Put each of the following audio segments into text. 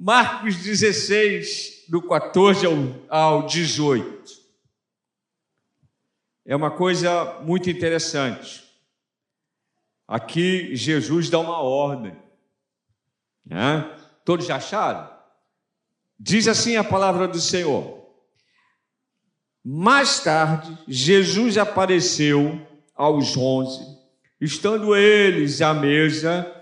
Marcos 16, do 14 ao, ao 18. É uma coisa muito interessante. Aqui Jesus dá uma ordem. Né? Todos acharam? Diz assim a palavra do Senhor. Mais tarde, Jesus apareceu aos onze, estando eles à mesa,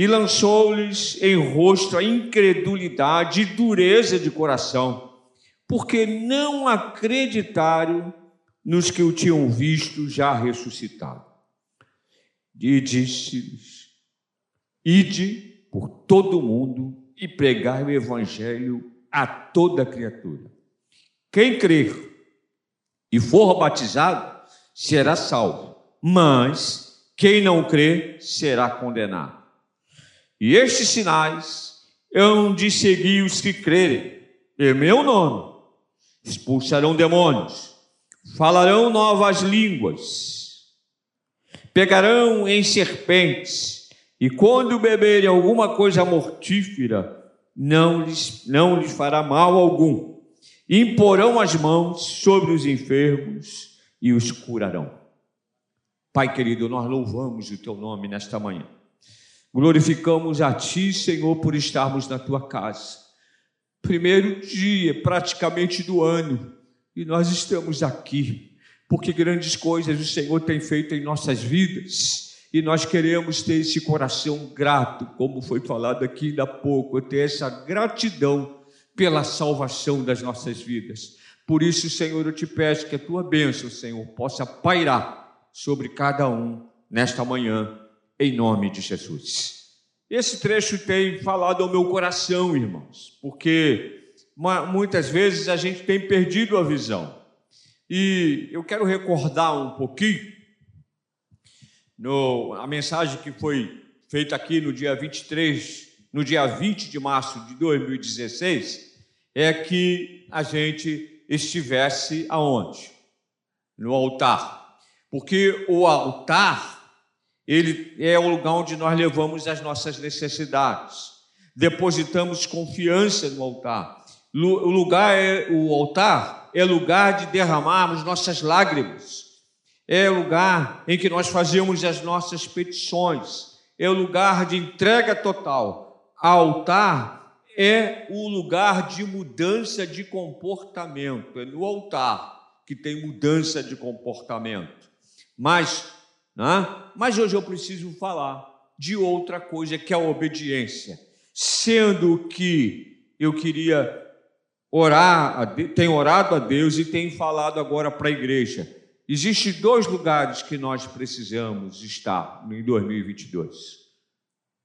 e lançou-lhes em rosto a incredulidade e dureza de coração, porque não acreditaram nos que o tinham visto já ressuscitado. E disse-lhes: Ide por todo o mundo e pregai o evangelho a toda criatura. Quem crer e for batizado será salvo, mas quem não crer será condenado. E estes sinais hão de seguir os que crerem em meu nome. Expulsarão demônios, falarão novas línguas, pegarão em serpentes e quando beberem alguma coisa mortífera, não lhes, não lhes fará mal algum. Imporão as mãos sobre os enfermos e os curarão. Pai querido, nós louvamos o teu nome nesta manhã. Glorificamos a ti, Senhor, por estarmos na tua casa. Primeiro dia, praticamente do ano, e nós estamos aqui, porque grandes coisas o Senhor tem feito em nossas vidas e nós queremos ter esse coração grato, como foi falado aqui ainda há pouco, ter essa gratidão pela salvação das nossas vidas. Por isso, Senhor, eu te peço que a tua bênção, Senhor, possa pairar sobre cada um nesta manhã, em nome de Jesus. Esse trecho tem falado ao meu coração, irmãos, porque muitas vezes a gente tem perdido a visão. E eu quero recordar um pouquinho no, a mensagem que foi feita aqui no dia 23, no dia 20 de março de 2016, é que a gente estivesse aonde? No altar. Porque o altar, ele é o lugar onde nós levamos as nossas necessidades. Depositamos confiança no altar. O lugar é o altar é lugar de derramarmos nossas lágrimas é lugar em que nós fazemos as nossas petições, é o lugar de entrega total. Altar é o lugar de mudança de comportamento, é no altar que tem mudança de comportamento. Mas, né? mas hoje eu preciso falar de outra coisa que é a obediência, sendo que eu queria orar, tenho orado a Deus e tenho falado agora para a igreja Existem dois lugares que nós precisamos estar em 2022.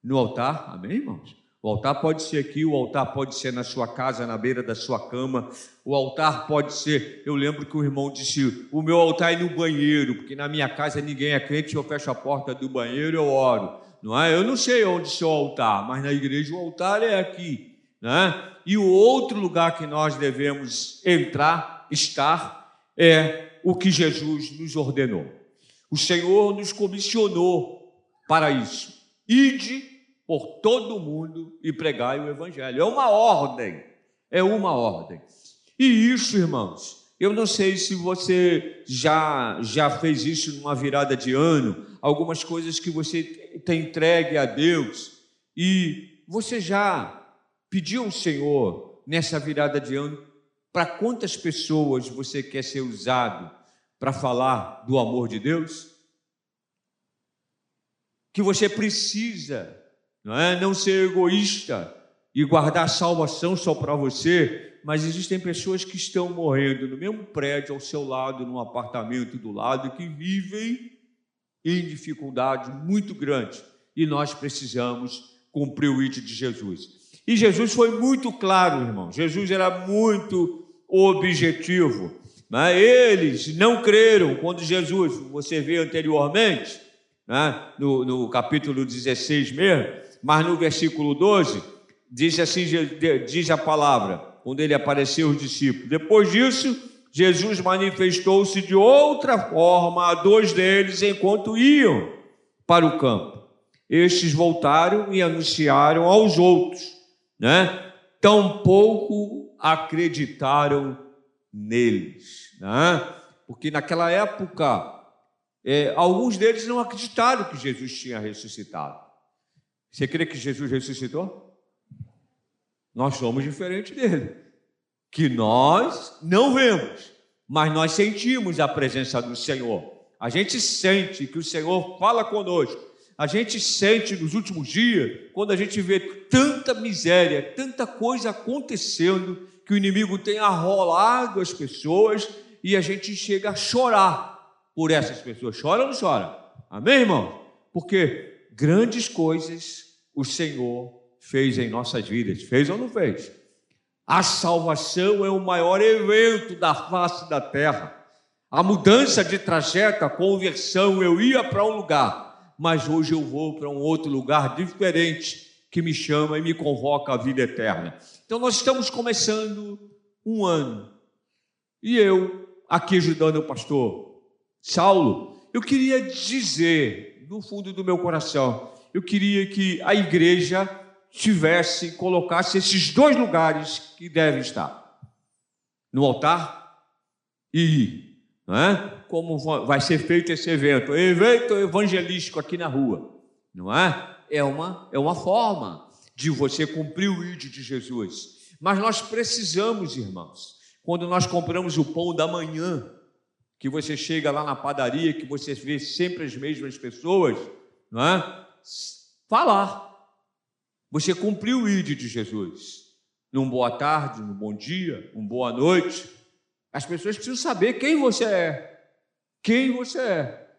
No altar, amém, irmãos? O altar pode ser aqui, o altar pode ser na sua casa, na beira da sua cama. O altar pode ser. Eu lembro que o irmão disse: o meu altar é no banheiro, porque na minha casa ninguém é crente, eu fecho a porta do banheiro, eu oro. Não é? Eu não sei onde é o altar, mas na igreja o altar é aqui. Né? E o outro lugar que nós devemos entrar, estar, é o que Jesus nos ordenou. O Senhor nos comissionou para isso. Ide por todo o mundo e pregai o Evangelho. É uma ordem, é uma ordem. E isso, irmãos, eu não sei se você já, já fez isso numa virada de ano, algumas coisas que você tem entregue a Deus, e você já pediu ao Senhor nessa virada de ano para quantas pessoas você quer ser usado para falar do amor de Deus? Que você precisa, não é, não ser egoísta e guardar salvação só para você, mas existem pessoas que estão morrendo no mesmo prédio ao seu lado, num apartamento do lado, que vivem em dificuldade muito grande, e nós precisamos cumprir o índice de Jesus. E Jesus foi muito claro, irmão. Jesus era muito objetivo. Né? Eles não creram quando Jesus, você vê anteriormente, né? no, no capítulo 16 mesmo, mas no versículo 12, diz assim: diz a palavra, quando ele apareceu aos discípulos. Depois disso, Jesus manifestou-se de outra forma a dois deles enquanto iam para o campo. Estes voltaram e anunciaram aos outros, né? tampouco acreditaram neles, né? porque naquela época é, alguns deles não acreditaram que Jesus tinha ressuscitado. Você crê que Jesus ressuscitou? Nós somos diferentes dele, que nós não vemos, mas nós sentimos a presença do Senhor. A gente sente que o Senhor fala conosco. A gente sente nos últimos dias, quando a gente vê tanta miséria, tanta coisa acontecendo, que o inimigo tem arrolado as pessoas e a gente chega a chorar por essas pessoas. Chora ou não chora? Amém, irmão? Porque grandes coisas o Senhor fez em nossas vidas. Fez ou não fez? A salvação é o maior evento da face da terra. A mudança de trajeto, a conversão, eu ia para um lugar, mas hoje eu vou para um outro lugar diferente que me chama e me convoca à vida eterna. Então nós estamos começando um ano. E eu, aqui ajudando o pastor Saulo, eu queria dizer, no fundo do meu coração, eu queria que a igreja tivesse, colocasse esses dois lugares que devem estar: no altar e não é? como vai ser feito esse evento, evento evangelístico aqui na rua, não é? É uma, é uma forma de você cumprir o ídolo de Jesus. Mas nós precisamos, irmãos, quando nós compramos o pão da manhã, que você chega lá na padaria, que você vê sempre as mesmas pessoas, não é? Falar. Você cumpriu o ID de Jesus. Num boa tarde, num bom dia, um boa noite. As pessoas precisam saber quem você é. Quem você é.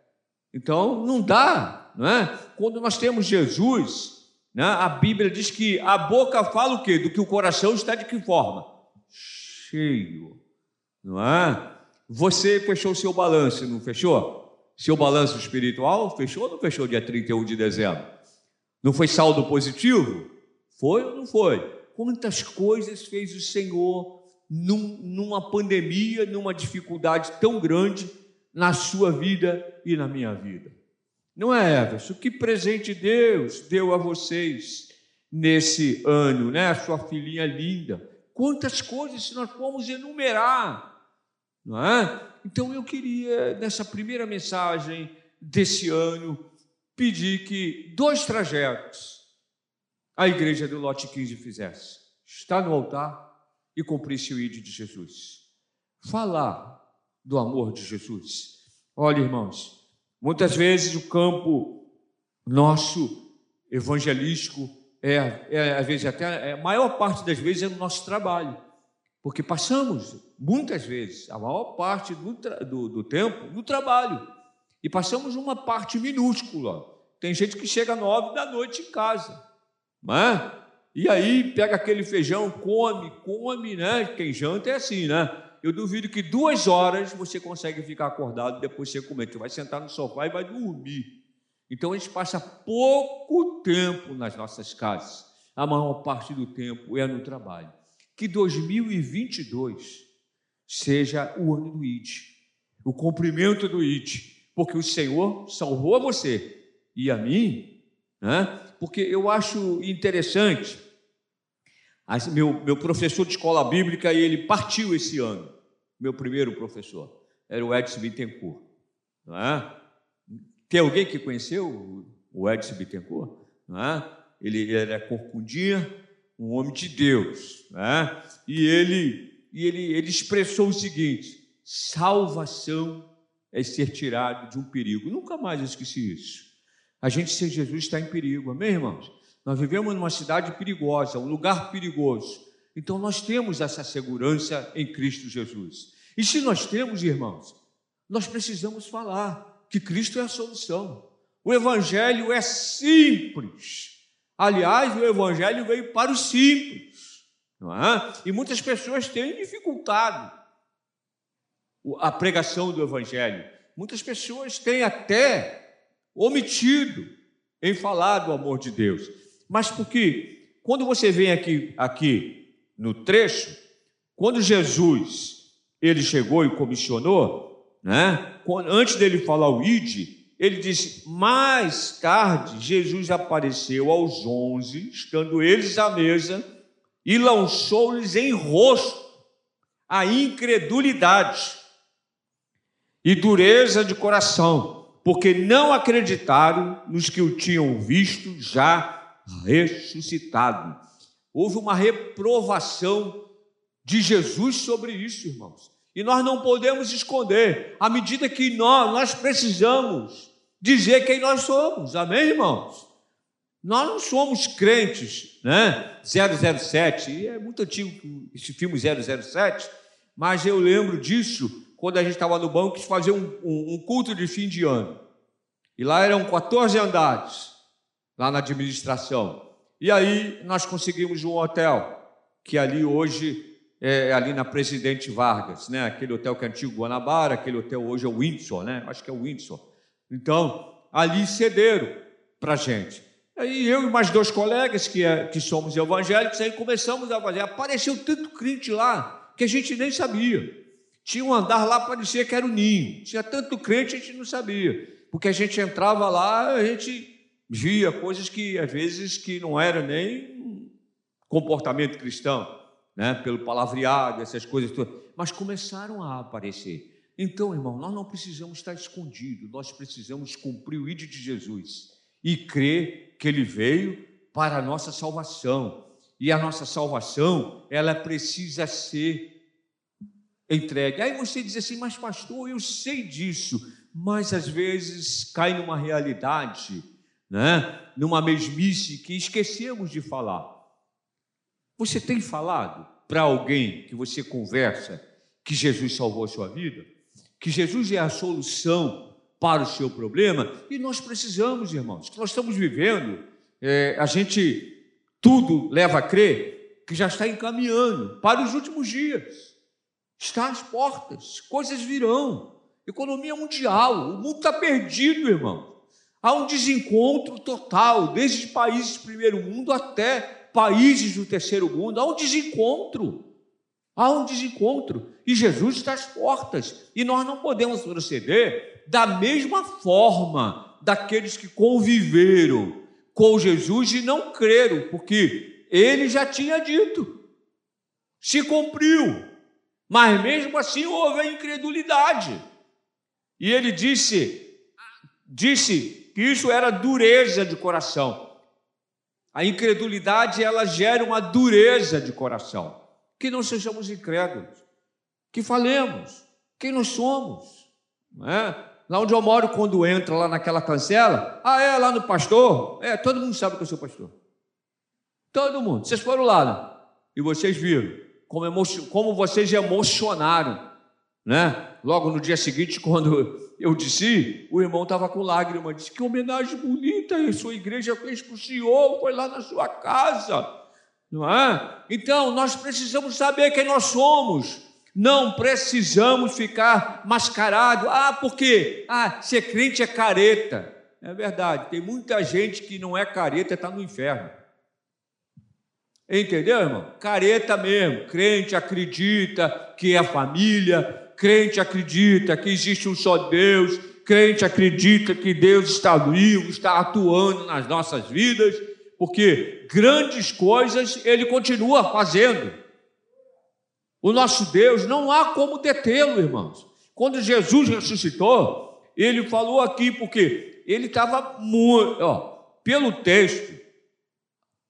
Então, não dá, não é? Quando nós temos Jesus, né, a Bíblia diz que a boca fala o quê? Do que o coração está de que forma? Cheio, não é? Você fechou o seu balanço, não fechou? Seu balanço espiritual fechou ou não fechou dia 31 de dezembro? Não foi saldo positivo? Foi ou não foi? Quantas coisas fez o Senhor num, numa pandemia, numa dificuldade tão grande na sua vida e na minha vida? Não é, Everson? Que presente Deus deu a vocês nesse ano, né? A sua filhinha linda. Quantas coisas nós vamos enumerar, não é? Então eu queria, nessa primeira mensagem desse ano, pedir que dois trajetos a igreja do lote 15 fizesse: estar no altar e cumprisse o ídolo de Jesus. Falar do amor de Jesus. Olha, irmãos, muitas vezes o campo nosso evangelístico é, é às vezes até é, a maior parte das vezes é no nosso trabalho, porque passamos muitas vezes a maior parte do, do, do tempo no trabalho. E passamos uma parte minúscula. Tem gente que chega nove da noite em casa, né? E aí pega aquele feijão, come, come, né? Quem janta é assim, né? Eu duvido que duas horas você consegue ficar acordado depois você comer. Você vai sentar no sofá e vai dormir. Então a gente passa pouco tempo nas nossas casas. A maior parte do tempo é no trabalho. Que 2022 seja o ano do IT, o cumprimento do IT, porque o Senhor salvou você e a mim, né? porque eu acho interessante. Meu, meu professor de escola bíblica, ele partiu esse ano, meu primeiro professor, era o Edson Bittencourt. Não é? Tem alguém que conheceu o Edson Bittencourt? Não é? Ele era corcundinha, um homem de Deus. Não é? E ele, e ele, ele expressou o seguinte: salvação é ser tirado de um perigo. Nunca mais esqueci isso. A gente sem Jesus está em perigo, amém, irmãos? Nós vivemos numa cidade perigosa, um lugar perigoso. Então nós temos essa segurança em Cristo Jesus. E se nós temos, irmãos, nós precisamos falar que Cristo é a solução. O Evangelho é simples. Aliás, o Evangelho veio para os simples. Não é? E muitas pessoas têm dificultado a pregação do Evangelho. Muitas pessoas têm até omitido em falar do amor de Deus. Mas porque quando você vem aqui, aqui no trecho, quando Jesus ele chegou e comissionou, né? Antes dele falar o ide, ele disse: mais tarde Jesus apareceu aos onze, estando eles à mesa, e lançou-lhes em rosto a incredulidade e dureza de coração, porque não acreditaram nos que o tinham visto já ressuscitado. Houve uma reprovação de Jesus sobre isso, irmãos. E nós não podemos esconder, à medida que nós, nós precisamos dizer quem nós somos, amém, irmãos? Nós não somos crentes, né? 007, e é muito antigo esse filme 007, mas eu lembro disso quando a gente estava no banco, quis fazer um, um, um culto de fim de ano. E lá eram 14 andares, lá na administração. E aí nós conseguimos um hotel, que ali hoje é ali na Presidente Vargas, né? Aquele hotel que é antigo Guanabara, aquele hotel hoje é o Windsor, né? Acho que é o Windsor. Então, ali cederam para gente. Aí eu e mais dois colegas que, é, que somos evangélicos, aí começamos a fazer. Apareceu tanto crente lá que a gente nem sabia. Tinha um andar lá, parecia que era o ninho. Tinha tanto crente, a gente não sabia. Porque a gente entrava lá, a gente via coisas que, às vezes, que não eram nem comportamento cristão, né? pelo palavreado, essas coisas todas. Mas começaram a aparecer. Então, irmão, nós não precisamos estar escondidos, nós precisamos cumprir o ídolo de Jesus e crer que ele veio para a nossa salvação. E a nossa salvação, ela precisa ser entregue. Aí você diz assim, mas pastor, eu sei disso, mas às vezes cai numa realidade, né? numa mesmice que esquecemos de falar. Você tem falado para alguém que você conversa que Jesus salvou a sua vida? Que Jesus é a solução para o seu problema? E nós precisamos, irmãos, que nós estamos vivendo, é, a gente tudo leva a crer que já está encaminhando para os últimos dias está às portas, coisas virão. Economia mundial, o mundo está perdido, irmão. Há um desencontro total, desde países primeiro mundo até países do terceiro mundo. Há um desencontro. Há um desencontro. E Jesus está às portas. E nós não podemos proceder da mesma forma daqueles que conviveram com Jesus e não creram, porque ele já tinha dito. Se cumpriu. Mas mesmo assim houve a incredulidade. E ele disse, disse que isso era dureza de coração. A incredulidade ela gera uma dureza de coração. Que não sejamos incrédulos, que falemos quem nós somos. Não é? Lá onde eu moro, quando entra lá naquela cancela, ah, é lá no pastor? É, todo mundo sabe que eu sou pastor. Todo mundo. Vocês foram lá né? e vocês viram como, como vocês emocionaram, né? Logo no dia seguinte, quando eu disse, o irmão estava com lágrimas, disse que homenagem bonita a sua igreja fez para o senhor, foi lá na sua casa, não é? Então, nós precisamos saber quem nós somos, não precisamos ficar mascarado, ah, porque, ah, ser crente é careta, é verdade, tem muita gente que não é careta, está no inferno, Entendeu, irmão? Careta mesmo. Crente acredita que é família, crente acredita que existe um só Deus, crente acredita que Deus está vivo, está atuando nas nossas vidas, porque grandes coisas ele continua fazendo. O nosso Deus não há como detê-lo, irmãos. Quando Jesus ressuscitou, ele falou aqui porque ele estava muito, ó, pelo texto,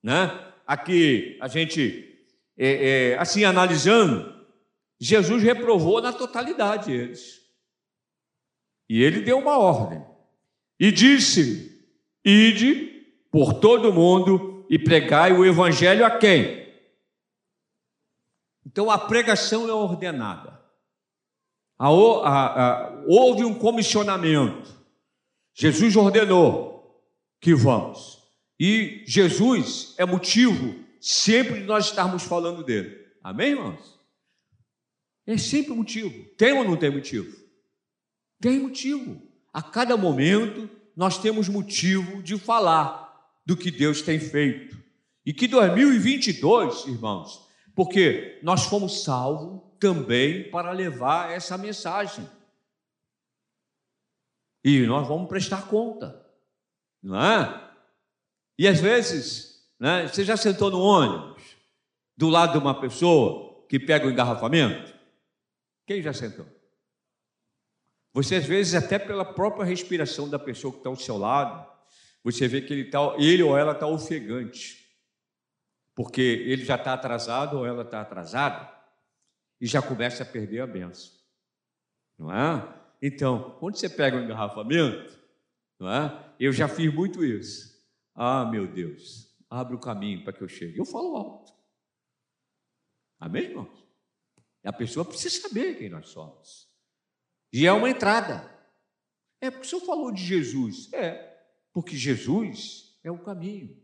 né? aqui a gente, é, é, assim, analisando, Jesus reprovou na totalidade eles. E ele deu uma ordem. E disse: Ide por todo mundo e pregai o evangelho a quem? Então a pregação é ordenada. A, a, a, houve um comissionamento. Jesus ordenou que vamos. E Jesus é motivo sempre de nós estarmos falando dele. Amém, irmãos? É sempre motivo. Tem ou não tem motivo? Tem motivo. A cada momento nós temos motivo de falar do que Deus tem feito. E que 2022, irmãos, porque nós fomos salvos também para levar essa mensagem. E nós vamos prestar conta, não é? E às vezes, né, você já sentou no ônibus do lado de uma pessoa que pega o engarrafamento? Quem já sentou? Você, às vezes, até pela própria respiração da pessoa que está ao seu lado, você vê que ele, tá, ele ou ela está ofegante, porque ele já está atrasado ou ela está atrasada, e já começa a perder a benção. Não é? Então, quando você pega um engarrafamento, não é? Eu já fiz muito isso. Ah, meu Deus, abre o caminho para que eu chegue. Eu falo alto. Amém, irmãos? A pessoa precisa saber quem nós somos. E é uma entrada. É porque o senhor falou de Jesus. É, porque Jesus é o caminho,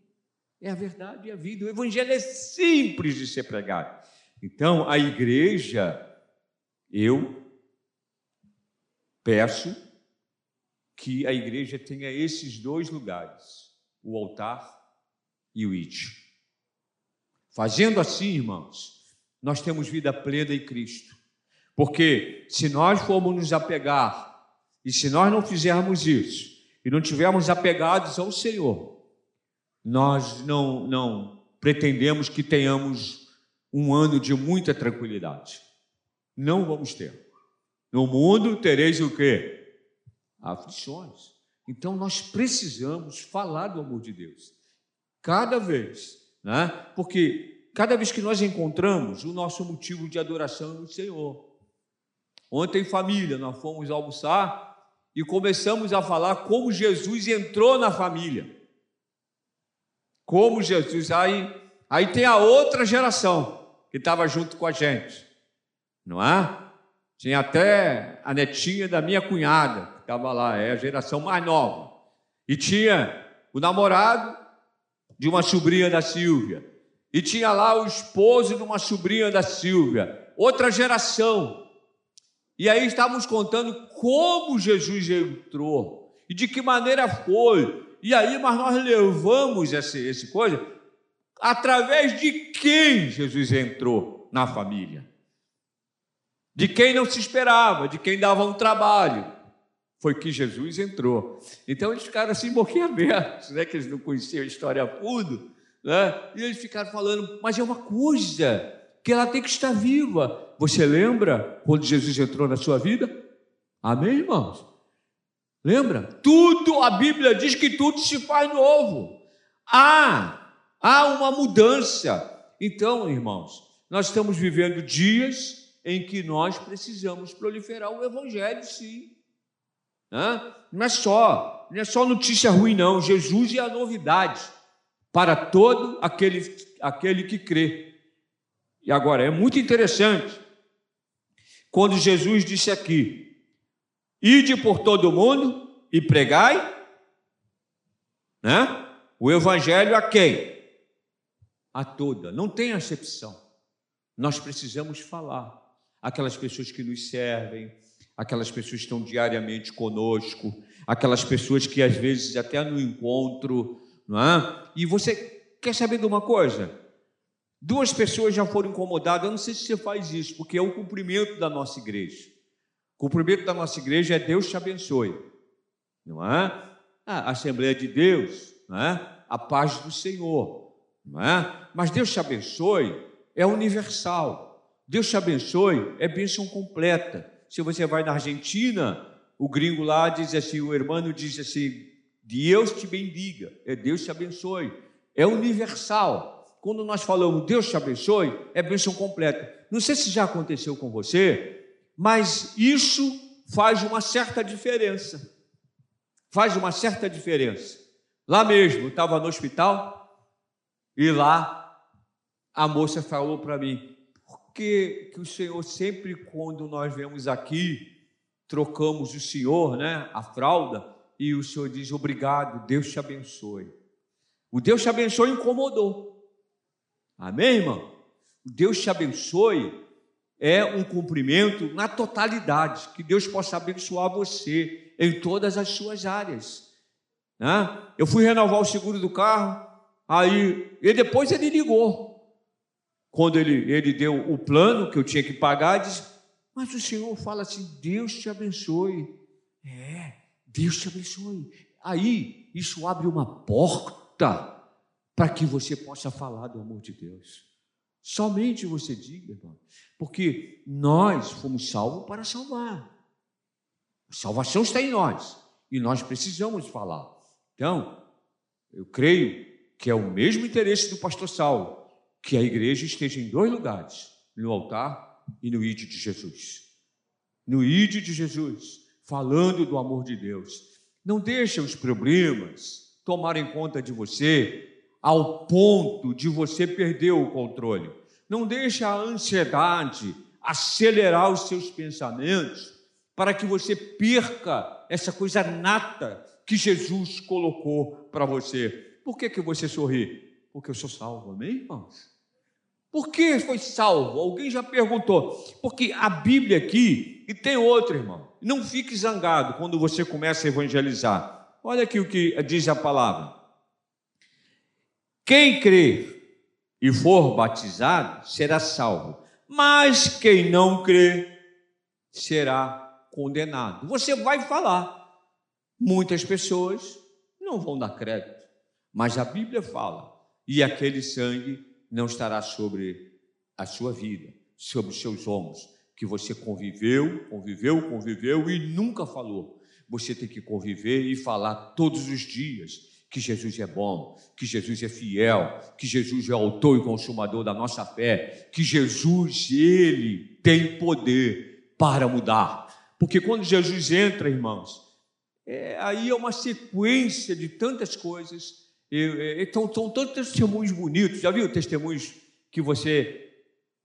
é a verdade e a vida. O evangelho é simples de ser pregado. Então, a igreja, eu peço que a igreja tenha esses dois lugares, o altar e o ítio. Fazendo assim, irmãos, nós temos vida plena em Cristo. Porque se nós formos nos apegar, e se nós não fizermos isso, e não tivermos apegados ao Senhor, nós não, não pretendemos que tenhamos um ano de muita tranquilidade. Não vamos ter. No mundo tereis o quê? Aflições. Então nós precisamos falar do amor de Deus. Cada vez, né? Porque cada vez que nós encontramos o nosso motivo de adoração no Senhor. Ontem, família, nós fomos almoçar e começamos a falar como Jesus entrou na família. Como Jesus. Aí, aí tem a outra geração que estava junto com a gente, não é? Tinha até a netinha da minha cunhada, que estava lá, é a geração mais nova. E tinha o namorado de uma sobrinha da Silvia. E tinha lá o esposo de uma sobrinha da Silvia. Outra geração. E aí estávamos contando como Jesus entrou e de que maneira foi. E aí, mas nós levamos esse, esse coisa através de quem Jesus entrou na família de quem não se esperava, de quem dava um trabalho. Foi que Jesus entrou. Então eles ficaram assim, boquinha aberta, né? que eles não conheciam a história a fundo, né? e eles ficaram falando, mas é uma coisa que ela tem que estar viva. Você lembra quando Jesus entrou na sua vida? Amém, irmãos? Lembra? Tudo, a Bíblia diz que tudo se faz novo. Há, há uma mudança. Então, irmãos, nós estamos vivendo dias em que nós precisamos proliferar o Evangelho, sim. Não é só, não é só notícia ruim, não. Jesus é a novidade para todo aquele, aquele que crê. E agora, é muito interessante, quando Jesus disse aqui: Ide por todo o mundo e pregai, né? O Evangelho a quem? A toda, não tem acepção. Nós precisamos falar aquelas pessoas que nos servem, aquelas pessoas que estão diariamente conosco, aquelas pessoas que às vezes até no encontro, não é? E você quer saber de uma coisa? Duas pessoas já foram incomodadas, eu não sei se você faz isso, porque é o cumprimento da nossa igreja. O cumprimento da nossa igreja é Deus te abençoe, não é? A Assembleia de Deus, não é? A paz do Senhor, não é? Mas Deus te abençoe é universal. Deus te abençoe, é bênção completa. Se você vai na Argentina, o gringo lá diz assim, o irmão diz assim, Deus te bendiga, é Deus te abençoe. É universal. Quando nós falamos Deus te abençoe, é bênção completa. Não sei se já aconteceu com você, mas isso faz uma certa diferença. Faz uma certa diferença. Lá mesmo, eu estava no hospital e lá a moça falou para mim: que, que o Senhor sempre, quando nós vemos aqui, trocamos o Senhor, né, a fralda, e o Senhor diz obrigado, Deus te abençoe. O Deus te abençoe incomodou. Amém, irmão? O Deus te abençoe é um cumprimento na totalidade, que Deus possa abençoar você em todas as suas áreas. Né? Eu fui renovar o seguro do carro, aí e depois ele ligou quando ele, ele deu o plano que eu tinha que pagar, disse: Mas o Senhor fala assim: Deus te abençoe. É, Deus te abençoe. Aí, isso abre uma porta para que você possa falar do amor de Deus. Somente você diga, irmão. Porque nós fomos salvos para salvar. A salvação está em nós e nós precisamos falar. Então, eu creio que é o mesmo interesse do pastor Saulo, que a igreja esteja em dois lugares, no altar e no ide de Jesus. No ide de Jesus, falando do amor de Deus. Não deixe os problemas tomarem conta de você ao ponto de você perder o controle. Não deixe a ansiedade acelerar os seus pensamentos para que você perca essa coisa nata que Jesus colocou para você. Por que, que você sorri? Porque eu sou salvo, amém, irmãos? Por que foi salvo? Alguém já perguntou. Porque a Bíblia aqui, e tem outro, irmão. Não fique zangado quando você começa a evangelizar. Olha aqui o que diz a palavra. Quem crer e for batizado será salvo, mas quem não crer será condenado. Você vai falar. Muitas pessoas não vão dar crédito, mas a Bíblia fala: e aquele sangue não estará sobre a sua vida, sobre os seus ombros, que você conviveu, conviveu, conviveu e nunca falou. Você tem que conviver e falar todos os dias que Jesus é bom, que Jesus é fiel, que Jesus é autor e consumador da nossa fé, que Jesus, ele tem poder para mudar. Porque quando Jesus entra, irmãos, é, aí é uma sequência de tantas coisas, então são tantos testemunhos bonitos. Já viu testemunhos que você,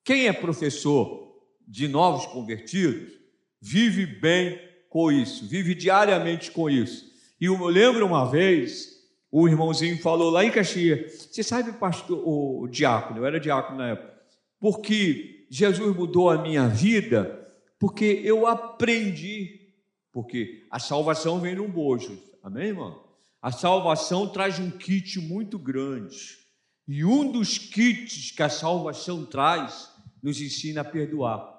quem é professor de novos convertidos, vive bem com isso, vive diariamente com isso. E eu lembro uma vez o irmãozinho falou lá em Caxias, você sabe, pastor, o diácono, eu era diácono na época, porque Jesus mudou a minha vida, porque eu aprendi, porque a salvação vem num bojo, amém, irmão? A salvação traz um kit muito grande, e um dos kits que a salvação traz nos ensina a perdoar,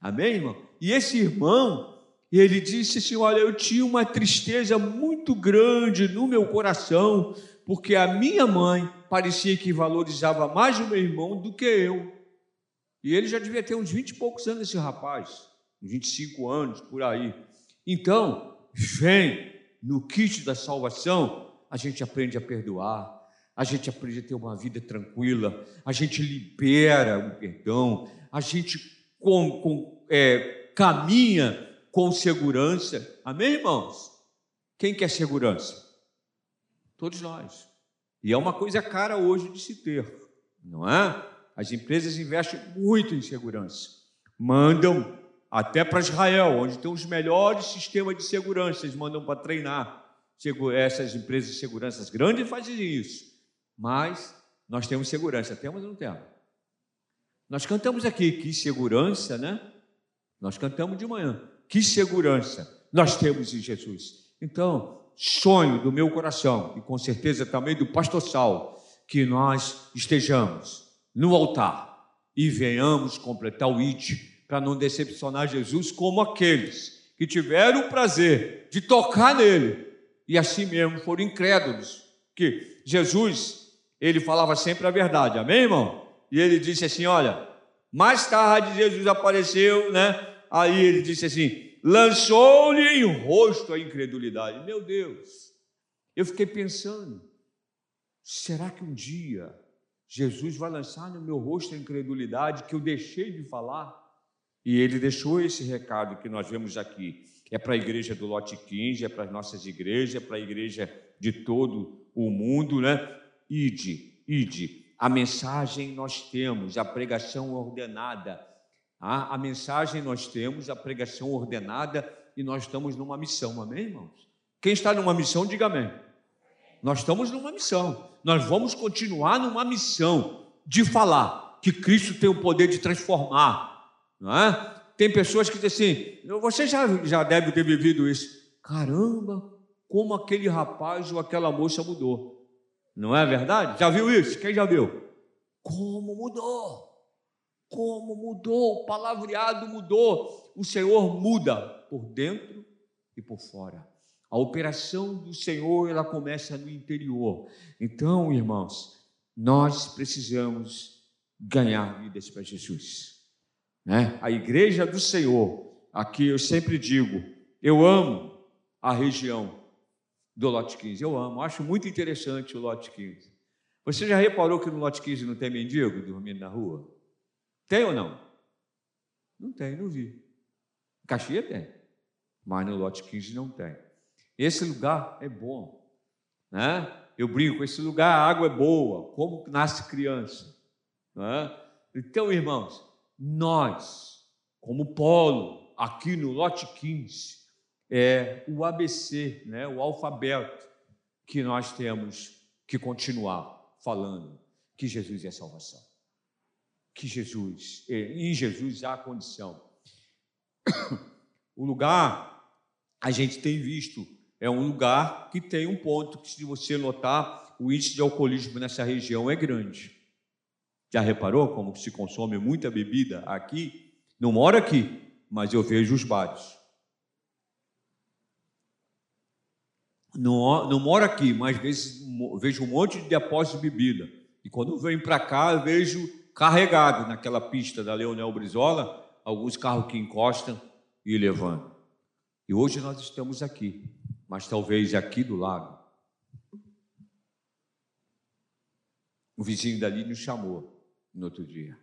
amém, irmão? E esse irmão, ele disse assim: Olha, eu tinha uma tristeza muito grande no meu coração, porque a minha mãe parecia que valorizava mais o meu irmão do que eu. E ele já devia ter uns 20 e poucos anos, esse rapaz, 25 anos por aí. Então, vem no kit da salvação, a gente aprende a perdoar, a gente aprende a ter uma vida tranquila, a gente libera o perdão, a gente com, com, é, caminha com segurança. Amém, irmãos? Quem quer segurança? Todos nós. E é uma coisa cara hoje de se ter, não é? As empresas investem muito em segurança. Mandam até para Israel, onde tem os melhores sistemas de segurança, eles mandam para treinar. Essas empresas de segurança grandes fazem isso. Mas nós temos segurança, temos ou não temos? Nós cantamos aqui, que segurança, né? Nós cantamos de manhã que segurança nós temos em Jesus. Então, sonho do meu coração, e com certeza também do pastor Sal, que nós estejamos no altar e venhamos completar o ID, para não decepcionar Jesus como aqueles que tiveram o prazer de tocar nele e assim mesmo foram incrédulos. Que Jesus, ele falava sempre a verdade, amém, irmão? E ele disse assim: Olha, mais tarde Jesus apareceu, né? Aí ele disse assim: lançou-lhe em rosto a incredulidade. Meu Deus, eu fiquei pensando: será que um dia Jesus vai lançar no meu rosto a incredulidade que eu deixei de falar? E ele deixou esse recado que nós vemos aqui. É para a igreja do Lote 15, é para as nossas igrejas, é para a igreja de todo o mundo, né? Ide, ide. A mensagem nós temos, a pregação ordenada a, a mensagem nós temos, a pregação ordenada e nós estamos numa missão, amém, irmãos? Quem está numa missão, diga amém. Nós estamos numa missão, nós vamos continuar numa missão de falar que Cristo tem o poder de transformar, não é? Tem pessoas que dizem assim, você já, já deve ter vivido isso. Caramba, como aquele rapaz ou aquela moça mudou. Não é verdade? Já viu isso? Quem já viu? Como mudou? Como mudou, o palavreado mudou. O Senhor muda por dentro e por fora. A operação do Senhor, ela começa no interior. Então, irmãos, nós precisamos ganhar vidas para Jesus. Né? A igreja do Senhor, aqui eu sempre digo, eu amo a região do lote 15, eu amo, acho muito interessante o lote 15. Você já reparou que no lote 15 não tem mendigo dormindo na rua? Tem ou não? Não tem, não vi. Caxias tem, mas no lote 15 não tem. Esse lugar é bom, né? Eu brinco, esse lugar a água é boa, como nasce criança. Né? Então, irmãos, nós, como polo, aqui no lote 15, é o ABC, né? o alfabeto que nós temos que continuar falando que Jesus é salvação. Que Jesus, é, em Jesus há condição. O lugar, a gente tem visto é um lugar que tem um ponto que, se você notar, o índice de alcoolismo nessa região é grande. Já reparou como se consome muita bebida aqui? Não moro aqui, mas eu vejo os bares. Não, não moro aqui, mas vejo, vejo um monte de depósito de bebida. E quando venho para cá, eu vejo carregado naquela pista da Leonel Brizola, alguns carros que encostam e levando. E hoje nós estamos aqui mas talvez aqui do lado. O vizinho dali nos chamou no outro dia.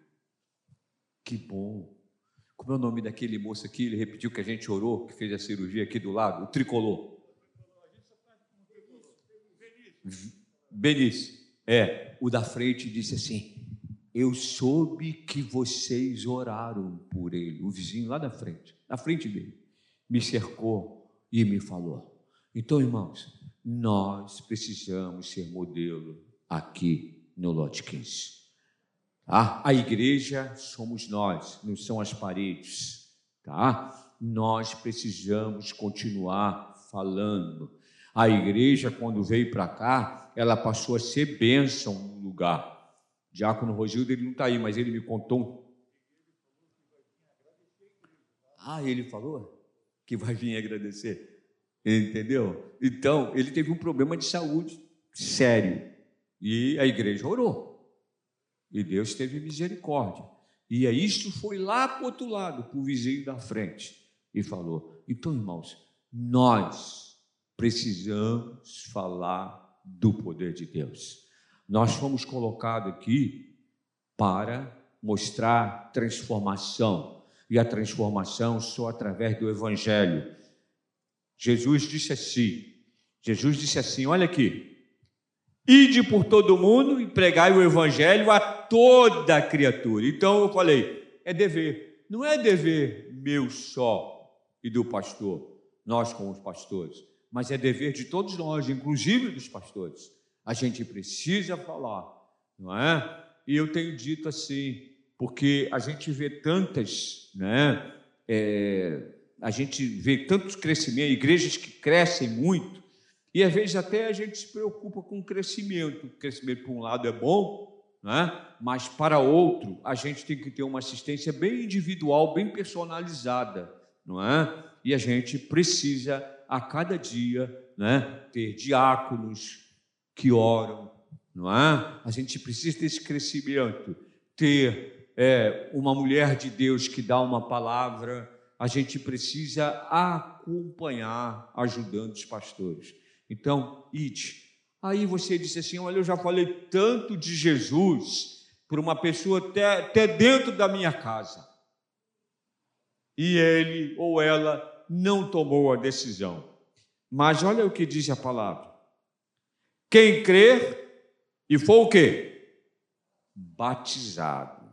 Que bom. Como é o nome daquele moço aqui? Ele repetiu que a gente orou, que fez a cirurgia aqui do lado, o tricolor. Benício. É, o da frente disse assim: Eu soube que vocês oraram por ele. O vizinho lá da frente, na frente dele, me cercou e me falou: então, irmãos, nós precisamos ser modelo aqui no lote 15. Tá? A igreja somos nós, não são as paredes, tá? Nós precisamos continuar falando. A igreja, quando veio para cá, ela passou a ser bênção no lugar. Diácono Rogildo, ele não está aí, mas ele me contou. Ah, ele falou que vai vir agradecer. Entendeu? Então, ele teve um problema de saúde sério. E a igreja orou. E Deus teve misericórdia. E aí isso foi lá para o outro lado, para o vizinho da frente. E falou: então, irmãos, nós precisamos falar do poder de Deus. Nós fomos colocados aqui para mostrar transformação. E a transformação só através do Evangelho. Jesus disse assim: Jesus disse assim: olha aqui, ide por todo mundo e pregai o evangelho a toda criatura. Então eu falei, é dever, não é dever meu só e do pastor, nós como os pastores, mas é dever de todos nós, inclusive dos pastores. A gente precisa falar, não é? E eu tenho dito assim, porque a gente vê tantas, né? É, a gente vê tantos crescimentos, igrejas que crescem muito, e às vezes até a gente se preocupa com o crescimento. O crescimento, por um lado, é bom, né? mas para outro, a gente tem que ter uma assistência bem individual, bem personalizada, não é? E a gente precisa, a cada dia, né, ter diáconos que oram, não é? A gente precisa desse crescimento, ter é, uma mulher de Deus que dá uma palavra, a gente precisa acompanhar ajudando os pastores. Então, ide. Aí você disse assim: Olha, eu já falei tanto de Jesus para uma pessoa até, até dentro da minha casa. E ele ou ela não tomou a decisão. Mas olha o que diz a palavra. Quem crer e for o quê? Batizado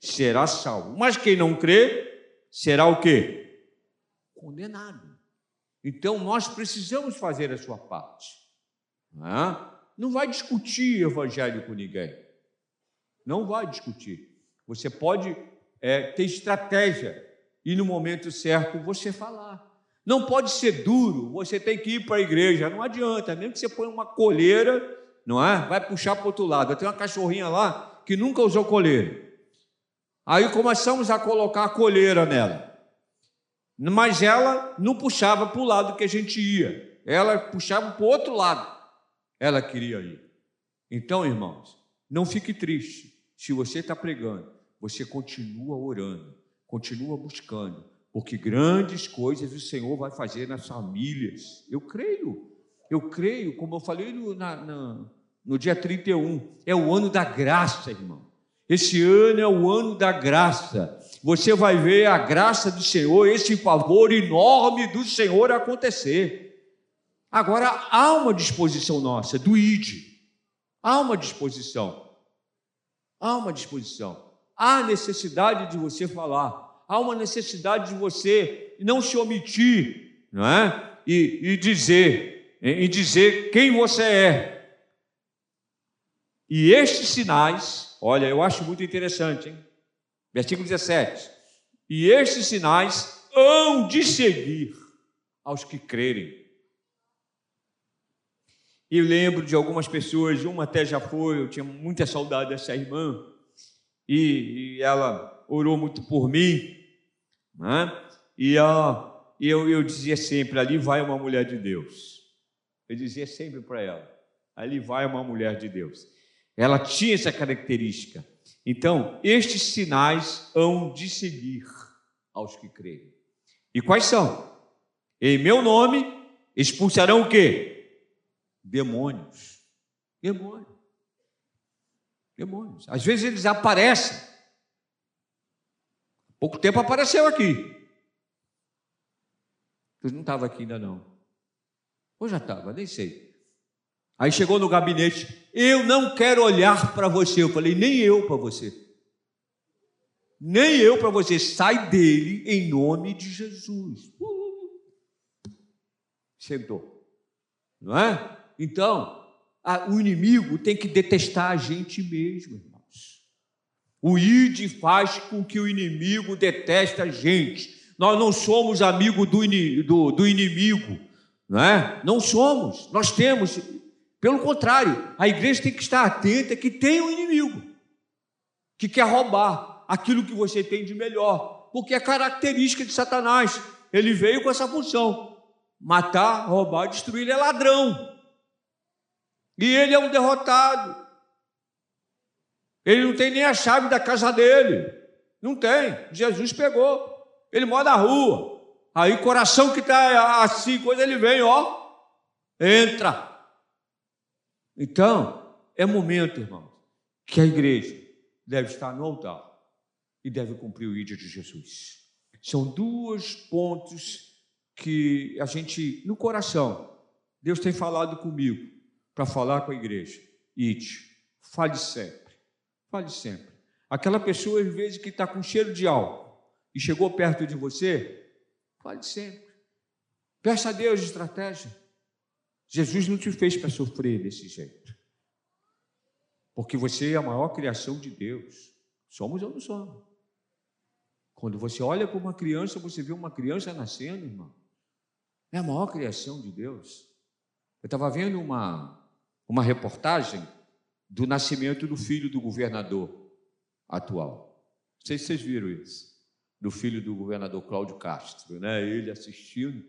será salvo. Mas quem não crer será o quê? Condenado. Então nós precisamos fazer a sua parte. Não, é? vai discutir evangelho com ninguém. Não vai discutir. Você pode é, ter estratégia e no momento certo você falar. Não pode ser duro, você tem que ir para a igreja. Não adianta, mesmo que você ponha uma coleira, não é? Vai puxar para o outro lado. Tem uma cachorrinha lá que nunca usou coleira. Aí começamos a colocar a colheira nela. Mas ela não puxava para o lado que a gente ia, ela puxava para o outro lado. Ela queria ir. Então, irmãos, não fique triste se você está pregando, você continua orando, continua buscando, porque grandes coisas o Senhor vai fazer nas famílias. Eu creio, eu creio, como eu falei no, na, na, no dia 31, é o ano da graça, irmão. Esse ano é o ano da graça. Você vai ver a graça do Senhor, esse favor enorme do Senhor acontecer. Agora, há uma disposição nossa, do ID. Há uma disposição. Há uma disposição. Há necessidade de você falar. Há uma necessidade de você não se omitir, não é? E, e dizer, e dizer quem você é. E estes sinais, olha, eu acho muito interessante, hein? Versículo 17. E estes sinais hão de seguir aos que crerem. Eu lembro de algumas pessoas, uma até já foi, eu tinha muita saudade dessa irmã, e, e ela orou muito por mim, né? e ela, eu, eu dizia sempre: ali vai uma mulher de Deus. Eu dizia sempre para ela: ali vai uma mulher de Deus. Ela tinha essa característica. Então, estes sinais hão de seguir aos que creem. E quais são? Em meu nome expulsarão o quê? Demônios. Demônios. Demônios. Às vezes eles aparecem. Pouco tempo apareceu aqui. Você não estava aqui ainda não. Ou já estava, nem sei. Aí chegou no gabinete, eu não quero olhar para você. Eu falei, nem eu para você. Nem eu para você. Sai dele em nome de Jesus. Uh. Sentou. Não é? Então, a, o inimigo tem que detestar a gente mesmo. O id faz com que o inimigo deteste a gente. Nós não somos amigos do, do, do inimigo, não é? Não somos. Nós temos, pelo contrário, a igreja tem que estar atenta que tem um inimigo que quer roubar aquilo que você tem de melhor, porque é característica de Satanás. Ele veio com essa função: matar, roubar, destruir. Ele é ladrão. E ele é um derrotado. Ele não tem nem a chave da casa dele. Não tem. Jesus pegou. Ele mora na rua. Aí, coração que está assim, quando ele vem, ó, entra. Então, é momento, irmão, que a igreja deve estar no altar e deve cumprir o ídolo de Jesus. São dois pontos que a gente, no coração, Deus tem falado comigo para falar com a igreja. Ide, fale sempre, fale sempre. Aquela pessoa, às vezes, que está com cheiro de álcool e chegou perto de você, fale sempre. Peça a Deus estratégia. Jesus não te fez para sofrer desse jeito. Porque você é a maior criação de Deus. Somos ou não somos? Quando você olha para uma criança, você vê uma criança nascendo, irmão. É a maior criação de Deus. Eu estava vendo uma, uma reportagem do nascimento do filho do governador atual. Não sei se vocês viram isso. Do filho do governador Cláudio Castro, né? Ele assistindo.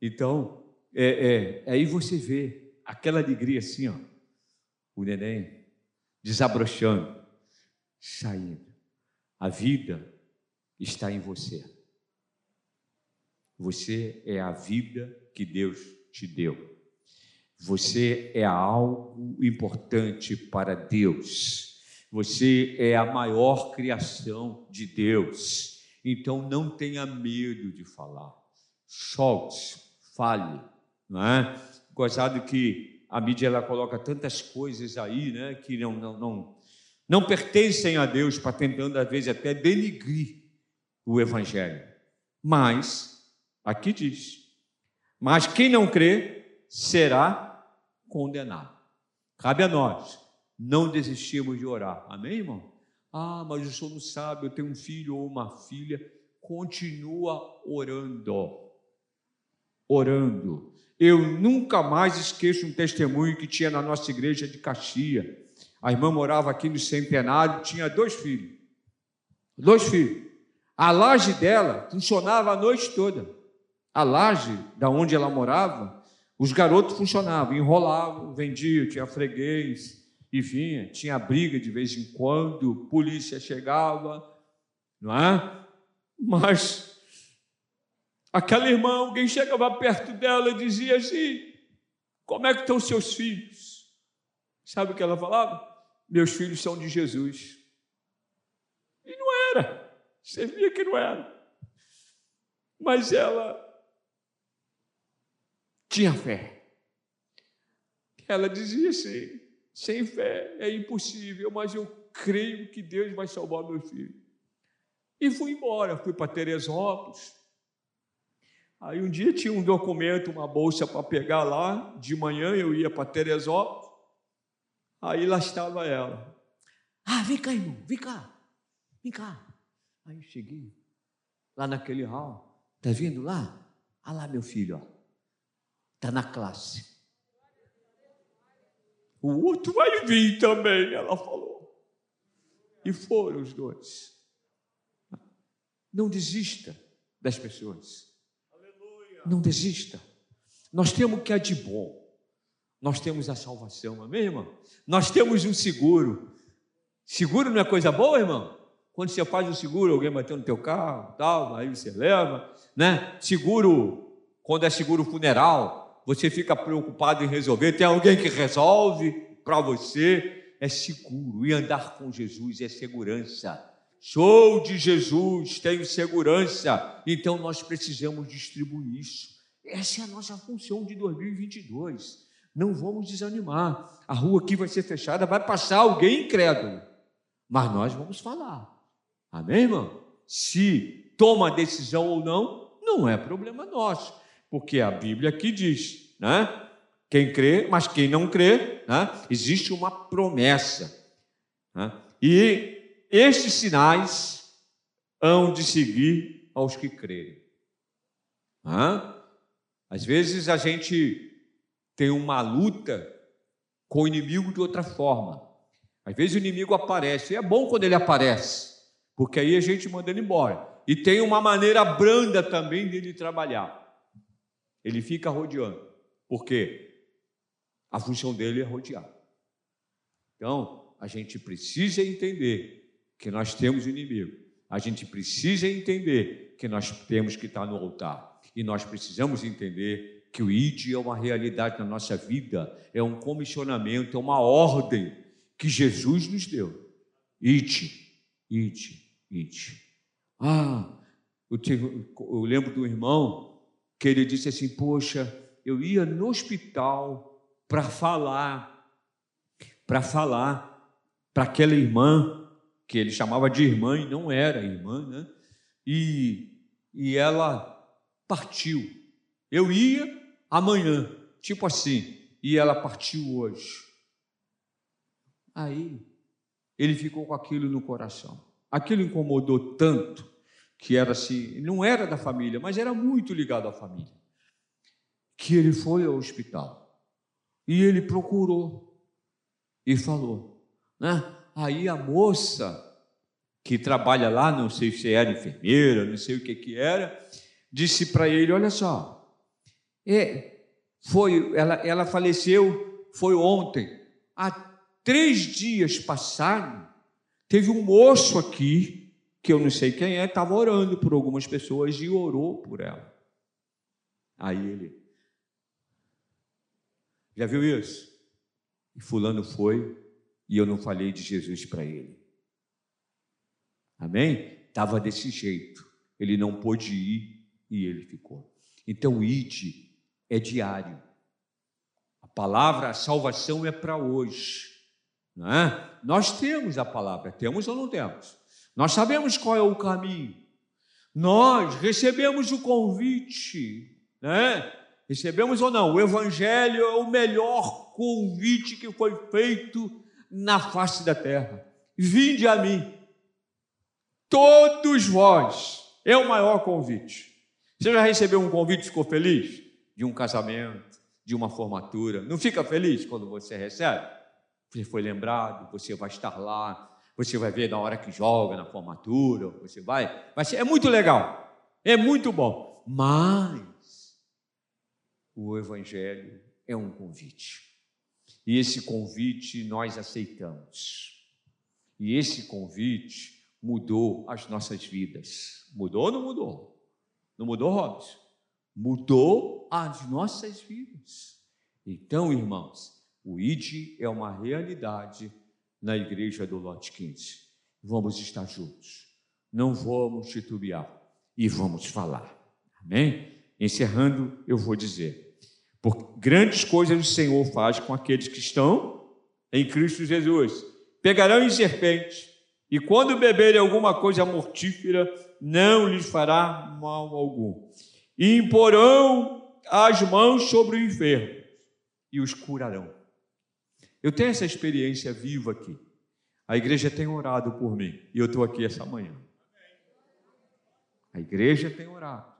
Então, é, é, aí você vê aquela alegria assim, ó, o neném desabrochando, saindo. A vida está em você. Você é a vida que Deus te deu. Você é algo importante para Deus. Você é a maior criação de Deus. Então não tenha medo de falar. Solte, fale, não é? Gozado que a mídia ela coloca tantas coisas aí, né, que não não não, não pertencem a Deus, para tentando às vezes até denigrir o evangelho. Mas aqui diz: "Mas quem não crê será condenado. Cabe a nós não desistirmos de orar. Amém, irmão? Ah, mas o senhor não sabe, eu tenho um filho ou uma filha. Continua orando. Orando. Eu nunca mais esqueço um testemunho que tinha na nossa igreja de Caxia. A irmã morava aqui no centenário, tinha dois filhos. Dois filhos. A laje dela funcionava a noite toda. A laje da onde ela morava os garotos funcionavam, enrolavam, vendiam, tinha freguês. e vinha, tinha briga de vez em quando, polícia chegava, não é? Mas aquela irmã, alguém chegava perto dela e dizia assim: Como é que estão seus filhos? Sabe o que ela falava? Meus filhos são de Jesus. E não era, você via que não era. Mas ela tinha fé. Ela dizia assim: sem fé é impossível, mas eu creio que Deus vai salvar meu filho. E fui embora, fui para Teresópolis. Aí um dia tinha um documento, uma bolsa para pegar lá, de manhã eu ia para Teresópolis. Aí lá estava ela. Ah, vem cá, irmão, vem cá, vem cá. Aí eu cheguei lá naquele hall. Tá vindo lá? Ah lá, meu filho, ó. Tá na classe. O outro vai vir também, ela falou. E foram os dois. Não desista das pessoas. Não desista. Nós temos o que é de bom. Nós temos a salvação, amém, irmão? Nós temos um seguro. Seguro não é coisa boa, irmão? Quando você faz um seguro, alguém bateu no teu carro, tal, aí você leva, né? Seguro, quando é seguro funeral, você fica preocupado em resolver, tem alguém que resolve para você, é seguro. E andar com Jesus é segurança. Sou de Jesus, tenho segurança. Então nós precisamos distribuir isso. Essa é a nossa função de 2022. Não vamos desanimar. A rua aqui vai ser fechada, vai passar alguém incrédulo. Mas nós vamos falar. Amém, irmão? Se toma a decisão ou não, não é problema nosso, porque a Bíblia aqui diz, né? Quem crê, mas quem não crê, né? existe uma promessa. Né? E estes sinais hão de seguir aos que crerem. Né? Às vezes a gente tem uma luta com o inimigo de outra forma. Às vezes o inimigo aparece, e é bom quando ele aparece porque aí a gente manda ele embora. E tem uma maneira branda também dele trabalhar. Ele fica rodeando, porque a função dele é rodear. Então, a gente precisa entender que nós temos inimigo. A gente precisa entender que nós temos que estar no altar. E nós precisamos entender que o ID é uma realidade na nossa vida, é um comissionamento, é uma ordem que Jesus nos deu. Ide, ide. Ide. Ah, eu, tive, eu lembro do irmão que ele disse assim: Poxa, eu ia no hospital para falar, para falar para aquela irmã, que ele chamava de irmã e não era irmã, né? E, e ela partiu. Eu ia amanhã, tipo assim, e ela partiu hoje. Aí ele ficou com aquilo no coração. Aquilo incomodou tanto que era assim, não era da família, mas era muito ligado à família. Que ele foi ao hospital e ele procurou e falou, né? Aí a moça que trabalha lá, não sei se era enfermeira, não sei o que que era, disse para ele, olha só, é, foi, ela, ela faleceu, foi ontem, há três dias passaram Teve um moço aqui, que eu não sei quem é, estava orando por algumas pessoas e orou por ela. Aí ele, já viu isso? E Fulano foi e eu não falei de Jesus para ele. Amém? Estava desse jeito. Ele não pôde ir e ele ficou. Então, ide é diário. A palavra a salvação é para hoje. Não é? Nós temos a palavra, temos ou não temos? Nós sabemos qual é o caminho. Nós recebemos o convite, né? Recebemos ou não? O Evangelho é o melhor convite que foi feito na face da terra. Vinde a mim, todos vós. É o maior convite. Você já recebeu um convite e ficou feliz? De um casamento, de uma formatura. Não fica feliz quando você recebe? Você foi lembrado, você vai estar lá, você vai ver na hora que joga, na formatura, você vai. vai ser, é muito legal, é muito bom. Mas o Evangelho é um convite. E esse convite nós aceitamos. E esse convite mudou as nossas vidas. Mudou ou não mudou? Não mudou, Robson? Mudou as nossas vidas. Então, irmãos, o ID é uma realidade na igreja do Lote 15. Vamos estar juntos. Não vamos titubear e vamos falar. Amém? Encerrando, eu vou dizer: por grandes coisas o Senhor faz com aqueles que estão em Cristo Jesus. Pegarão em serpente, e quando beberem alguma coisa mortífera, não lhes fará mal algum. E imporão as mãos sobre o enfermo e os curarão. Eu tenho essa experiência viva aqui. A igreja tem orado por mim e eu estou aqui essa manhã. A igreja tem orado.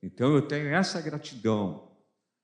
Então eu tenho essa gratidão,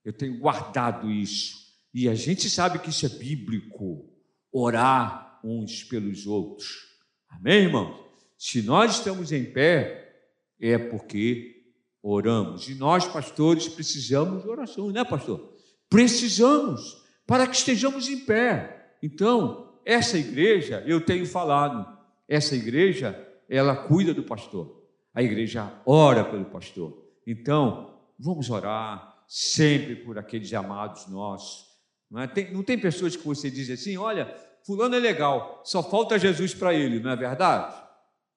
eu tenho guardado isso. E a gente sabe que isso é bíblico, orar uns pelos outros. Amém, irmãos? Se nós estamos em pé, é porque oramos. E nós, pastores, precisamos de oração, né, pastor? Precisamos para que estejamos em pé. Então, essa igreja, eu tenho falado, essa igreja, ela cuida do pastor. A igreja ora pelo pastor. Então, vamos orar sempre por aqueles amados nossos. Não, é? tem, não tem pessoas que você diz assim: olha, Fulano é legal, só falta Jesus para ele, não é verdade?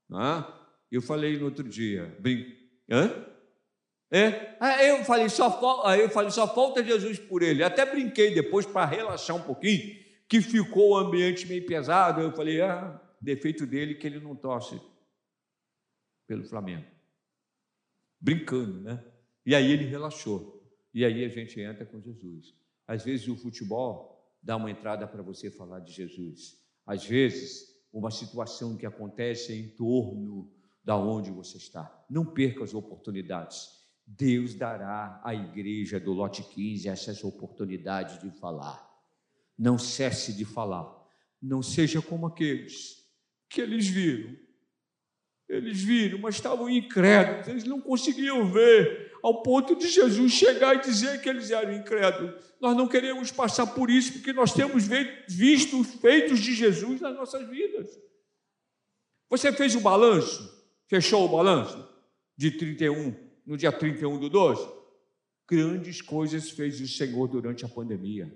Não é? Eu falei no outro dia, brin... Hã? É? Ah, eu falei, só falta, eu falei, só falta Jesus por ele. Até brinquei depois para relaxar um pouquinho, que ficou o ambiente meio pesado. Eu falei, ah, defeito dele que ele não torce pelo Flamengo brincando, né? E aí ele relaxou. E aí a gente entra com Jesus. Às vezes o futebol dá uma entrada para você falar de Jesus. Às vezes, uma situação que acontece em torno da onde você está. Não perca as oportunidades. Deus dará à igreja do lote 15 essas oportunidades de falar. Não cesse de falar. Não seja como aqueles que eles viram eles viram, mas estavam incrédulos, eles não conseguiam ver, ao ponto de Jesus chegar e dizer que eles eram incrédulos. Nós não queremos passar por isso, porque nós temos visto os feitos de Jesus nas nossas vidas. Você fez o balanço, fechou o balanço de 31, no dia 31 do 12? Grandes coisas fez o Senhor durante a pandemia,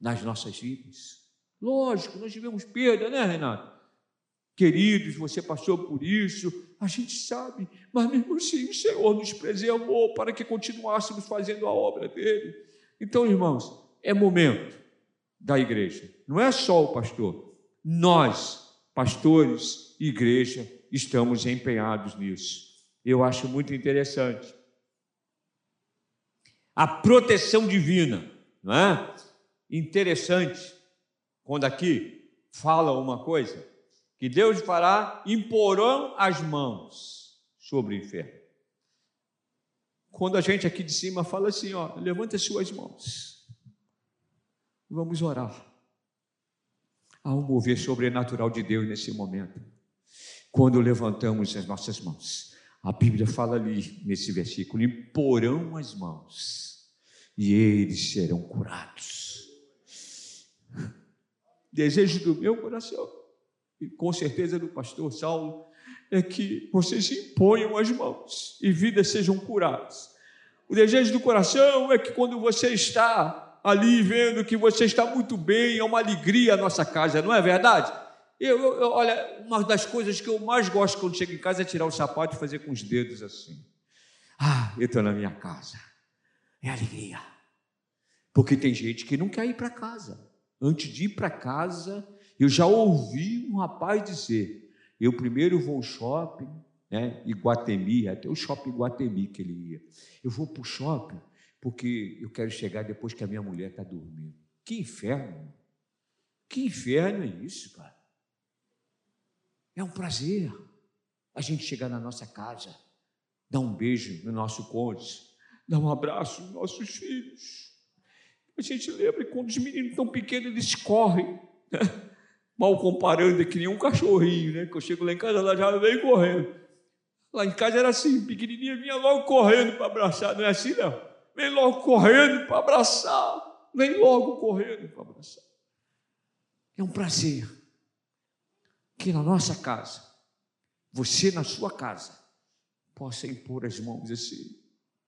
nas nossas vidas. Lógico, nós tivemos perda, né, Renato? queridos, você passou por isso, a gente sabe, mas mesmo assim o Senhor nos preservou para que continuássemos fazendo a obra dele. Então, irmãos, é momento da igreja, não é só o pastor, nós, pastores, igreja, estamos empenhados nisso. Eu acho muito interessante. A proteção divina, não é? Interessante, quando aqui fala uma coisa, que Deus fará, imporão as mãos sobre o enfermo. Quando a gente aqui de cima fala assim, ó, levanta as suas mãos. Vamos orar. Há um mover sobrenatural de Deus nesse momento. Quando levantamos as nossas mãos. A Bíblia fala ali nesse versículo: imporão as mãos e eles serão curados. Desejo do meu coração e com certeza do pastor Saulo, é que vocês imponham as mãos e vidas sejam curadas. O desejo do coração é que quando você está ali vendo que você está muito bem, é uma alegria a nossa casa, não é verdade? Eu, eu, olha, uma das coisas que eu mais gosto quando chego em casa é tirar o sapato e fazer com os dedos assim. Ah, eu estou na minha casa. É alegria. Porque tem gente que não quer ir para casa. Antes de ir para casa, eu já ouvi um rapaz dizer: eu primeiro vou ao shopping, né, Iguatemi, até o shopping Iguatemi que ele ia. Eu vou para o shopping porque eu quero chegar depois que a minha mulher está dormindo. Que inferno! Que inferno é isso, cara? É um prazer a gente chegar na nossa casa, dar um beijo no nosso cônjuge, dar um abraço nos nossos filhos. A gente lembra quando os meninos tão pequenos eles correm. Né? mal comparando, é que nem um cachorrinho, né? Que eu chego lá em casa, ela já vem correndo. Lá em casa era assim, pequenininha, vinha logo correndo para abraçar, não é assim não? Vem logo correndo para abraçar. vem logo correndo para abraçar. É um prazer que na nossa casa, você na sua casa, possa impor as mãos assim,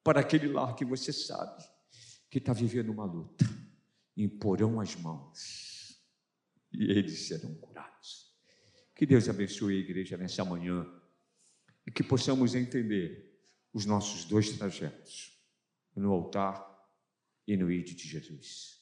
para aquele lar que você sabe que está vivendo uma luta. Imporão as mãos e eles serão curados. Que Deus abençoe a igreja nessa manhã e que possamos entender os nossos dois trajetos, no altar e no ídolo de Jesus.